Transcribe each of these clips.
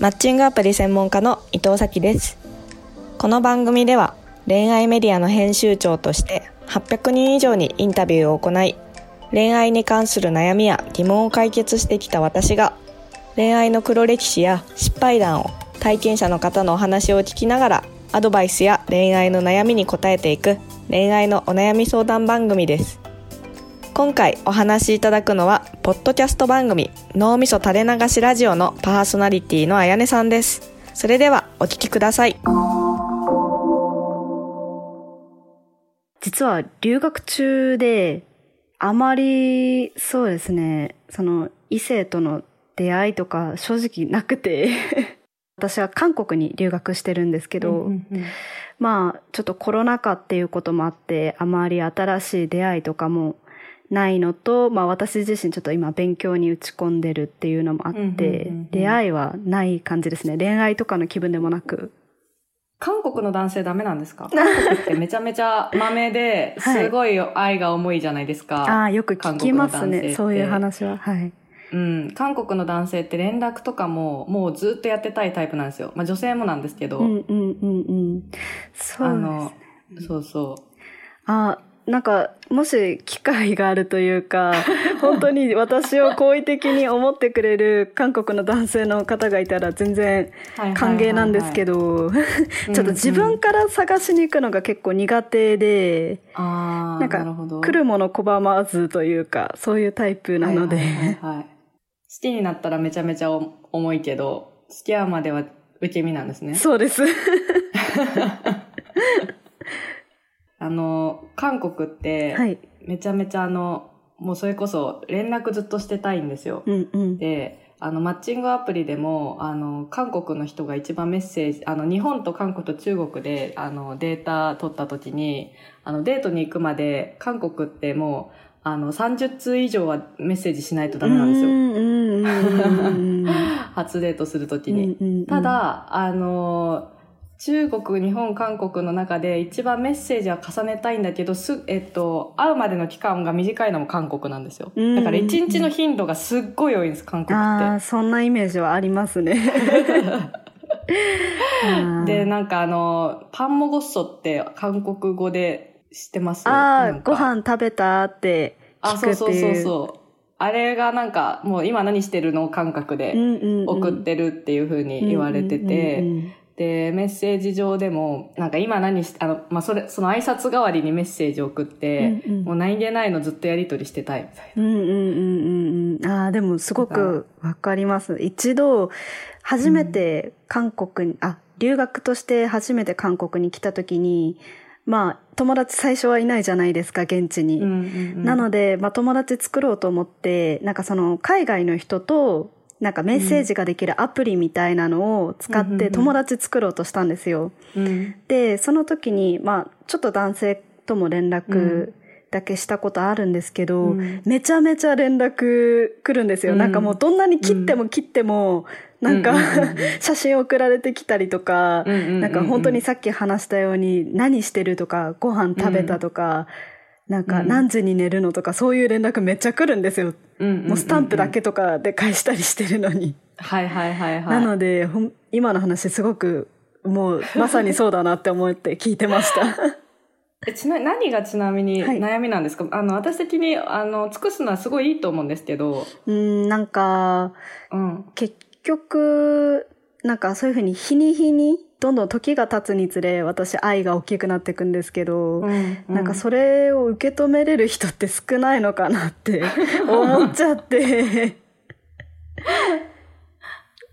マッチングアプリ専門家の伊藤咲です。この番組では恋愛メディアの編集長として800人以上にインタビューを行い恋愛に関する悩みや疑問を解決してきた私が恋愛の黒歴史や失敗談を体験者の方のお話を聞きながらアドバイスや恋愛の悩みに答えていく恋愛のお悩み相談番組です。今回お話しいただくのはポッドキャスト番組脳みそ垂れ流しラジオのパーソナリティのあやねさんです。それではお聞きください。実は留学中であまりそうですねその異性との出会いとか正直なくて 私は韓国に留学してるんですけど、うんうんうん、まあちょっとコロナ禍っていうこともあってあまり新しい出会いとかもないのと、まあ私自身ちょっと今勉強に打ち込んでるっていうのもあって、出会いはない感じですね。恋愛とかの気分でもなく。韓国の男性ダメなんですか？韓 国ってめちゃめちゃ豆で、すごい愛が重いじゃないですか。はい、ああ、よく聞きますね。そういう話は。はい。うん。韓国の男性って連絡とかも、もうずっとやってたいタイプなんですよ。まあ女性もなんですけど。うんうんうんうん。そう、ね、あの、そうそう。あ、なんか、もし機会があるというか、本当に私を好意的に思ってくれる韓国の男性の方がいたら全然歓迎なんですけど、ちょっと自分から探しに行くのが結構苦手で、なんか、来るもの拒まずというか、そういうタイプなので。好きになったらめちゃめちゃ重いけど、付き合うまでは受け身なんですね。そうです。あの、韓国って、めちゃめちゃあの、もうそれこそ連絡ずっとしてたいんですよ。うんうん、で、あの、マッチングアプリでも、あの、韓国の人が一番メッセージ、あの、日本と韓国と中国で、あの、データ取った時に、あの、デートに行くまで、韓国ってもう、あの、30通以上はメッセージしないとダメなんですよ。初デートするときに。ただ、あの、中国、日本、韓国の中で一番メッセージは重ねたいんだけど、す、えっと、会うまでの期間が短いのも韓国なんですよ。だから一日の頻度がすっごい多いんです、韓国って。ああ、そんなイメージはありますね。で、なんかあの、パンモゴッソって韓国語で知ってます？ああ、ご飯食べたって聞くっていう。あ、そうそうそうそう。あれがなんかもう今何してるの？感覚で送ってるっていうふうに言われてて、で、メッセージ上でも、なんか今何し、あの、まあ、それ、その挨拶代わりにメッセージを送って、うんうん、もう何気ないのずっとやりとりしてたいみたいな。うんうんうんうん。ああ、でもすごくわかります。一度、初めて韓国に、うん、あ、留学として初めて韓国に来た時に、まあ、友達最初はいないじゃないですか、現地に。うんうんうん、なので、まあ、友達作ろうと思って、なんかその、海外の人と、なんかメッセージができるアプリみたいなのを使って友達作ろうとしたんですよ。うん、で、その時に、まあ、ちょっと男性とも連絡だけしたことあるんですけど、うん、めちゃめちゃ連絡来るんですよ。うん、なんかもうどんなに切っても切っても、なんか、写真送られてきたりとか、なんか本当にさっき話したように何してるとか、ご飯食べたとか、なんか何時に寝るのとかそういう連絡めっちゃ来るんですよ。もうスタンプだけとかで返したりしてるのに。はいはいはいはい。なので、今の話すごくもう まさにそうだなって思って聞いてました。えちな何がちなみに悩みなんですか、はい、あの、私的に、あの、尽くすのはすごいいいと思うんですけど。うん、なんか、うん、結局、なんかそういうふうに日に日にどんどん時が経つにつれ私愛が大きくなっていくんですけど、うんうん、なんかそれを受け止めれる人って少ないのかなって 思っちゃって。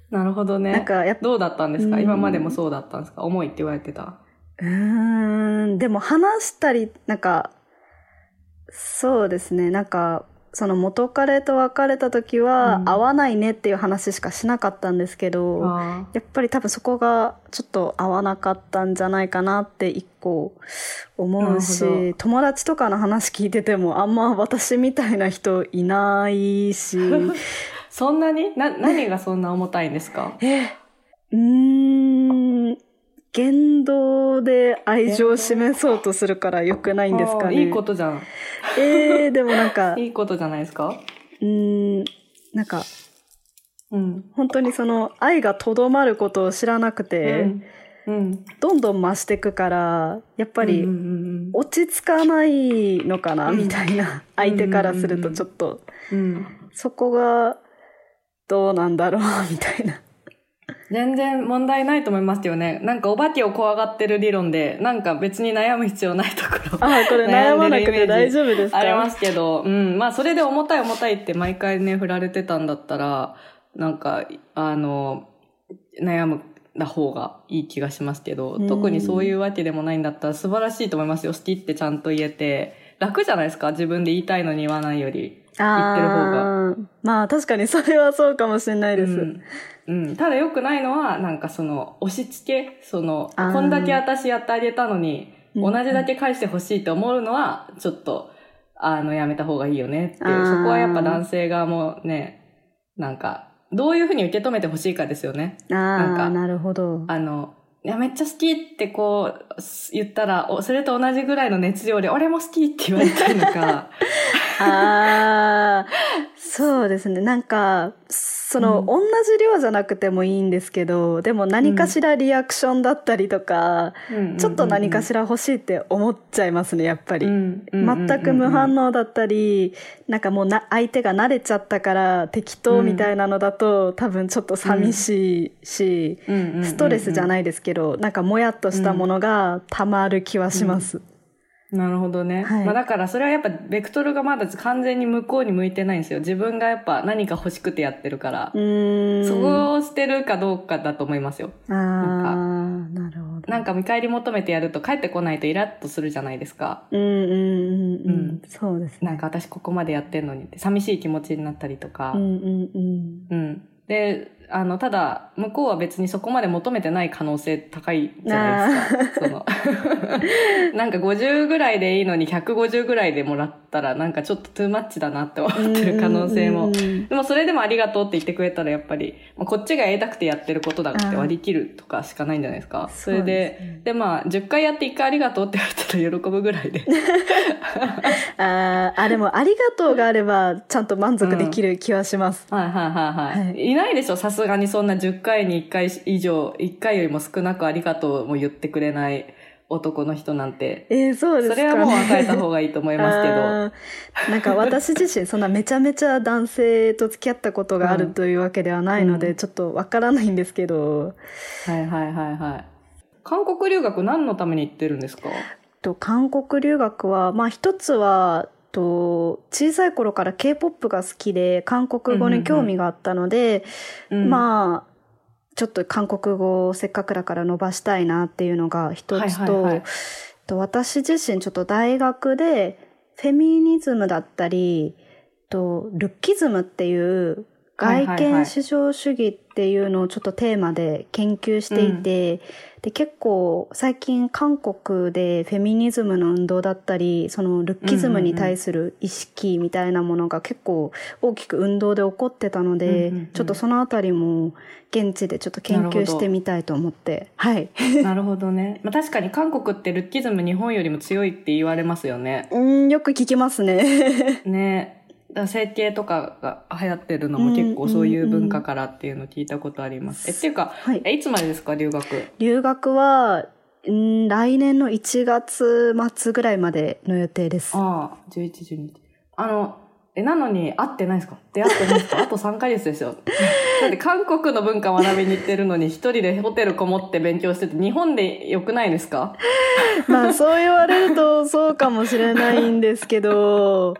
なるほどね。なんかやどうだったんですか、今までもそうだったんですか？重いって言われてた。うん、でも話したり、なんか、そうですね、なんか、その元彼と別れた時は、合わないねっていう話しかしなかったんですけど、やっぱり多分そこがちょっと合わなかったんじゃないかなって一個思うし、友達とかの話聞いててもあんま私みたいな人いないし。そんなに？な、何がそんな重たいんですか？え、うん、言動で愛情を示そうとするから良くないんですかね。いいことじゃん。ええー、でもなんか。いいことじゃないですか？うん、なんか、うん、本当にその愛がとどまることを知らなくて、うんうん、どんどん増していくからやっぱり落ち着かないのかな、みたいな相手からするとちょっと、そこがどうなんだろうみたいな。全然問題ないと思いますよね。なんかお化けを怖がってる理論で、なんか別に悩む必要ないところ。あ、これ悩まなくて大丈夫ですか？ありますけど、うん。まあそれで重たい重たいって毎回ね、振られてたんだったら、なんか、あの、悩むな方がいい気がしますけど、特にそういうわけでもないんだったら素晴らしいと思いますよ。好きってちゃんと言えて。楽じゃないですか？自分で言いたいのに言わないより。言ってる方が。まあ確かにそれはそうかもしれないです。うんうん。ただ良くないのは、なんかその、押し付け、その、こんだけ私やってあげたのに、同じだけ返してほしいと思うのは、ちょっと、あの、やめた方がいいよねっていう。そこはやっぱ男性側もね、なんか、どういうふうに受け止めてほしいかですよね。ああ、ななるほど。あの、いや、めっちゃ好きってこう、言ったら、それと同じぐらいの熱量で、俺も好きって言われたいのか。ああ、そうですね。なんか、その、うん、同じ量じゃなくてもいいんですけど、でも何かしらリアクションだったりとか、うん、ちょっと何かしら欲しいって思っちゃいますね、やっぱり。全く無反応だったり、なんかもうな、相手が慣れちゃったから適当みたいなのだと、多分ちょっと寂しいし、ストレスじゃないですけど、なんかもやっとしたものがたまる気はします。なるほどね。はい、まあだからそれはやっぱベクトルがまだ完全に向こうに向いてないんですよ。自分がやっぱ何か欲しくてやってるから。うんそこをしてるかどうかだと思いますよ。ああ、なんかなるほど。なんか見返り求めてやると帰ってこないとイラッとするじゃないですか。うんうんうんうん。そうですね。なんか私ここまでやってんのにって寂しい気持ちになったりとか。うんうんうん。うん。で、あの、ただ、向こうは別にそこまで求めてない可能性高いじゃないですか。その、なんか50ぐらいでいいのに150ぐらいでもらったら、なんかちょっとトゥーマッチだなって思ってる可能性も。でもそれでもありがとうって言ってくれたら、やっぱり、まあ、こっちがやりたくてやってることだって割り切るとかしかないんじゃないですか。それで、でね、で、まあ、10回やって1回ありがとうって言われたら喜ぶぐらいで。ああ、でもありがとうがあれば、ちゃんと満足できる気はします。うん、はいはいはいはい。はい、いないでしょ、さすがにそんな10回に1回以上、1回よりも少なくありがとうも言ってくれない男の人なんて。えー、そうですか、ね、それはもう別れた方がいいと思いますけど。なんか私自身そんなめちゃめちゃ男性と付き合ったことがあるというわけではないので、うん、ちょっとわからないんですけど。はいはいはいはい。韓国留学何のために行ってるんですか？と韓国留学は、まあ一つは、と小さい頃から K-POP が好きで韓国語に興味があったので、うんうんうん、まあちょっと韓国語をせっかくだから伸ばしたいなっていうのが一つと、はいはいはい、と私自身ちょっと大学でフェミニズムだったり、とルッキズムっていう外見至上主義っていうのをちょっとテーマで研究していて、うん、で結構最近韓国でフェミニズムの運動だったりそのルッキズムに対する意識みたいなものが結構大きく運動で起こってたので、ちょっとそのあたりも現地でちょっと研究してみたいと思って。はい。なるほどね、まあ、確かに韓国ってルッキズム日本よりも強いって言われますよね。うんよく聞きますね。ね整形とかが流行ってるのも結構そういう文化からっていうのを聞いたことあります。え、っていうか、はい、え、いつまでですか、留学？留学は、ん来年の1月末ぐらいまでの予定です。ああ、11、12。あの、え、なのに会ってないですか？出会ってないですか？あと3ヶ月ですよ。だって韓国の文化学びに行ってるのに一人でホテルこもって勉強してて日本で良くないですか？まあそう言われるとそうかもしれないんですけど、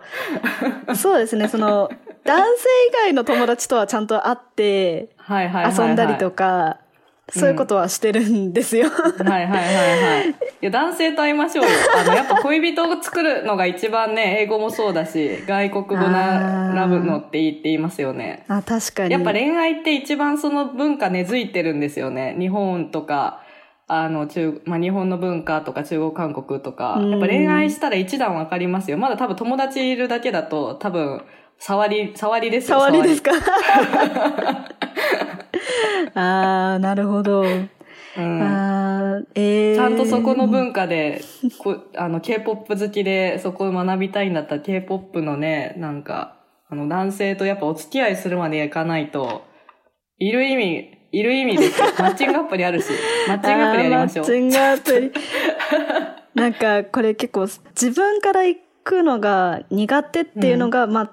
そうですね、その男性以外の友達とはちゃんと会って遊んだりとか、そういうことはしてるんですよ。はいはいはいはい。いや、男性と会いましょうよ。あの、やっぱ恋人を作るのが一番ね、英語もそうだし、外国語ならぶのっていいって言いますよね。あ、確かに。やっぱ恋愛って一番その文化根付いてるんですよね。日本とか、あの、中、まあ、日本の文化とか中国韓国とか、やっぱ恋愛したら一段わかりますよ。まだ多分友達いるだけだと、多分、触り、触りですよ。触りですか？ああ、なるほど。うん、あえー、ちゃんとそこの文化で、こあの、K-POP 好きでそこを学びたいんだったら K-POP のね、なんか、あの、男性とやっぱお付き合いするまでいかないと、いる意味、いる意味ですよ。マッチングアプリあるし。マッチングアプリやりましょう。マッチングアプリ。なんか、これ結構、自分から行くのが苦手っていうのが、うん、まあ、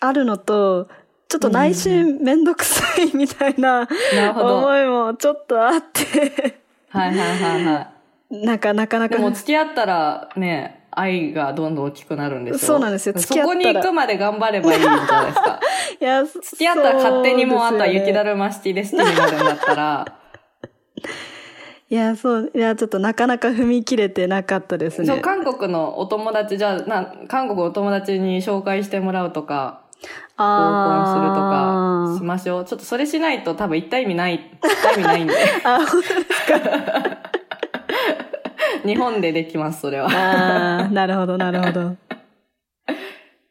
あるのと、ちょっと内心めんどくさいみたいな思いもちょっとあってはいはいはいはい。なんかなかなか。でも付き合ったらね、愛がどんどん大きくなるんですよ。そうなんですよ。そこに行くまで頑張ればいいんじゃないですか？いや、付き合ったら勝手にもうあんた雪だるまシティデスティになるんだったら。いや、そう、いや、ちょっとなかなか踏み切れてなかったですね。そう、韓国のお友達、じゃあ、な、韓国お友達に紹介してもらうとか、合コンするとかしましょう。ちょっとそれしないと多分一体意味ない、一体意味ないんで。あ、本当ですか？日本でできます、それは。ああ、なるほど、なるほど。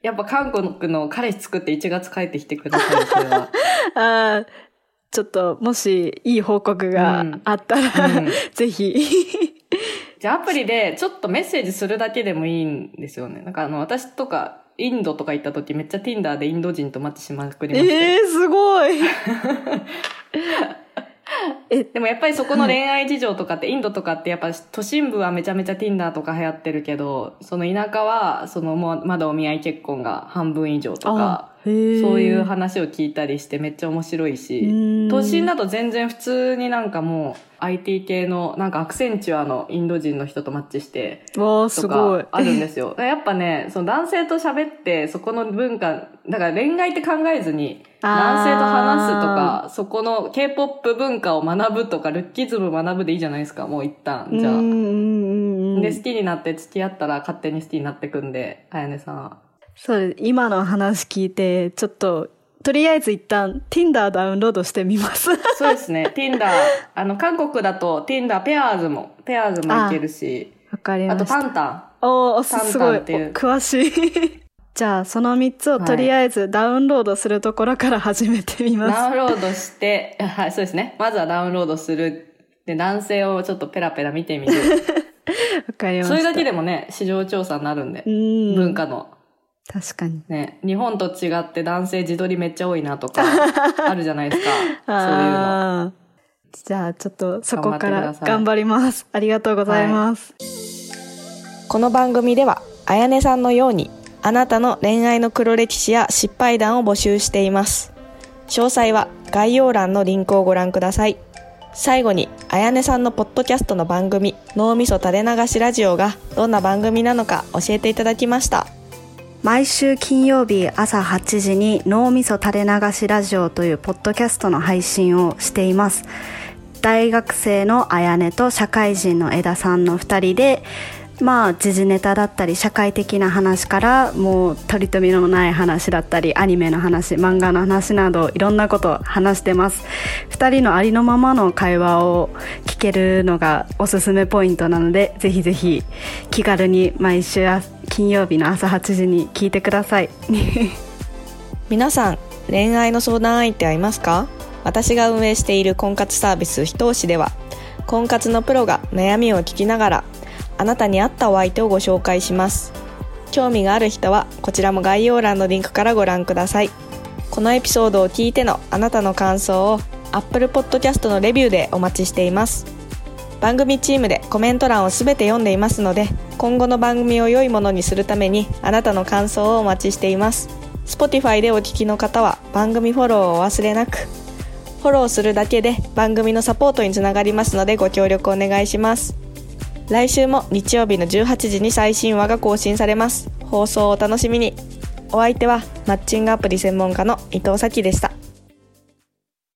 やっぱ韓国の彼氏作って1月帰ってきてください、それは。ああ、ちょっと、もし、いい報告があったら、うんうん、ぜひ。じゃあアプリでちょっとメッセージするだけでもいいんですよね。なんかあの、私とか、インドとか行った時めっちゃ Tinder でインド人とマッチしまくりました。ええー、すごい え、でもやっぱりそこの恋愛事情とかって、インドとかってやっぱ都心部はめちゃめちゃ Tinder とか流行ってるけど、その田舎は、そのもうまだお見合い結婚が半分以上とか、そういう話を聞いたりしてめっちゃ面白いし、都心だと全然普通になんかもう IT 系のなんかアクセンチュアのインド人の人とマッチして、わすごい。あるんですよ。やっぱね、その男性と喋ってそこの文化、だから恋愛って考えずに、男性と話すとか、そこの K-POP 文化を学ぶとか、ルッキズム学ぶでいいじゃないですか、もう一旦。じゃあ。で、好きになって付き合ったら勝手に好きになってくんで、あやねさん。そう、今の話聞いて、ちょっと、とりあえず一旦 Tinder ダウンロードしてみます。そうですね。Tinder、あの、韓国だと Tinder ペアーズも、ペアーズもいけるし。わかりました。あとタンタン。おー、すごい。詳しい。じゃあ、その3つをとりあえずダウンロードするところから始めてみます。ダウンロードして、はい、そうですね。まずはダウンロードする。で、男性をちょっとペラペラ見てみる。わかります。それだけでもね、市場調査になるんで。ん文化の。確かに。ね、日本と違って男性自撮りめっちゃ多いなとか、あるじゃないですか。そういうの。じゃあ、ちょっとそこから頑張ります。ありがとうございます。はい、この番組では、あやねさんのように、あなたの恋愛の黒歴史や失敗談を募集しています。詳細は概要欄のリンクをご覧ください。最後に、あやねさんのポッドキャストの番組、脳みそ垂れ流しラジオがどんな番組なのか教えていただきました。毎週金曜日朝8時に脳みそ垂れ流しラジオというポッドキャストの配信をしています。大学生のあやねと社会人の枝さんの2人でまあ時事ネタだったり社会的な話からもう取り留めのない話だったりアニメの話漫画の話などいろんなことを話してます2人のありのままの会話を聞けるのがおすすめポイントなのでぜひぜひ気軽に毎週金曜日の朝8時に聞いてください。皆さん恋愛の相談相手はいますか？私が運営している婚活サービスひと押しでは。婚活のプロが悩みを聞きながらあなたに合ったお相手をご紹介します。興味がある人はこちらも概要欄のリンクからご覧ください。このエピソードを聞いてのあなたの感想を Apple Podcast のレビューでお待ちしています番組チームでコメント欄を全て読んでいますので今後の番組を良いものにするためにあなたの感想をお待ちしています。Spotify でお聞きの方は番組フォローをお忘れなくフォローするだけで番組のサポートにつながりますのでご協力お願いします。来週も日曜日の18時に最新話が更新されます。放送をお楽しみに。お相手はマッチングアプリ専門家の伊藤咲でした。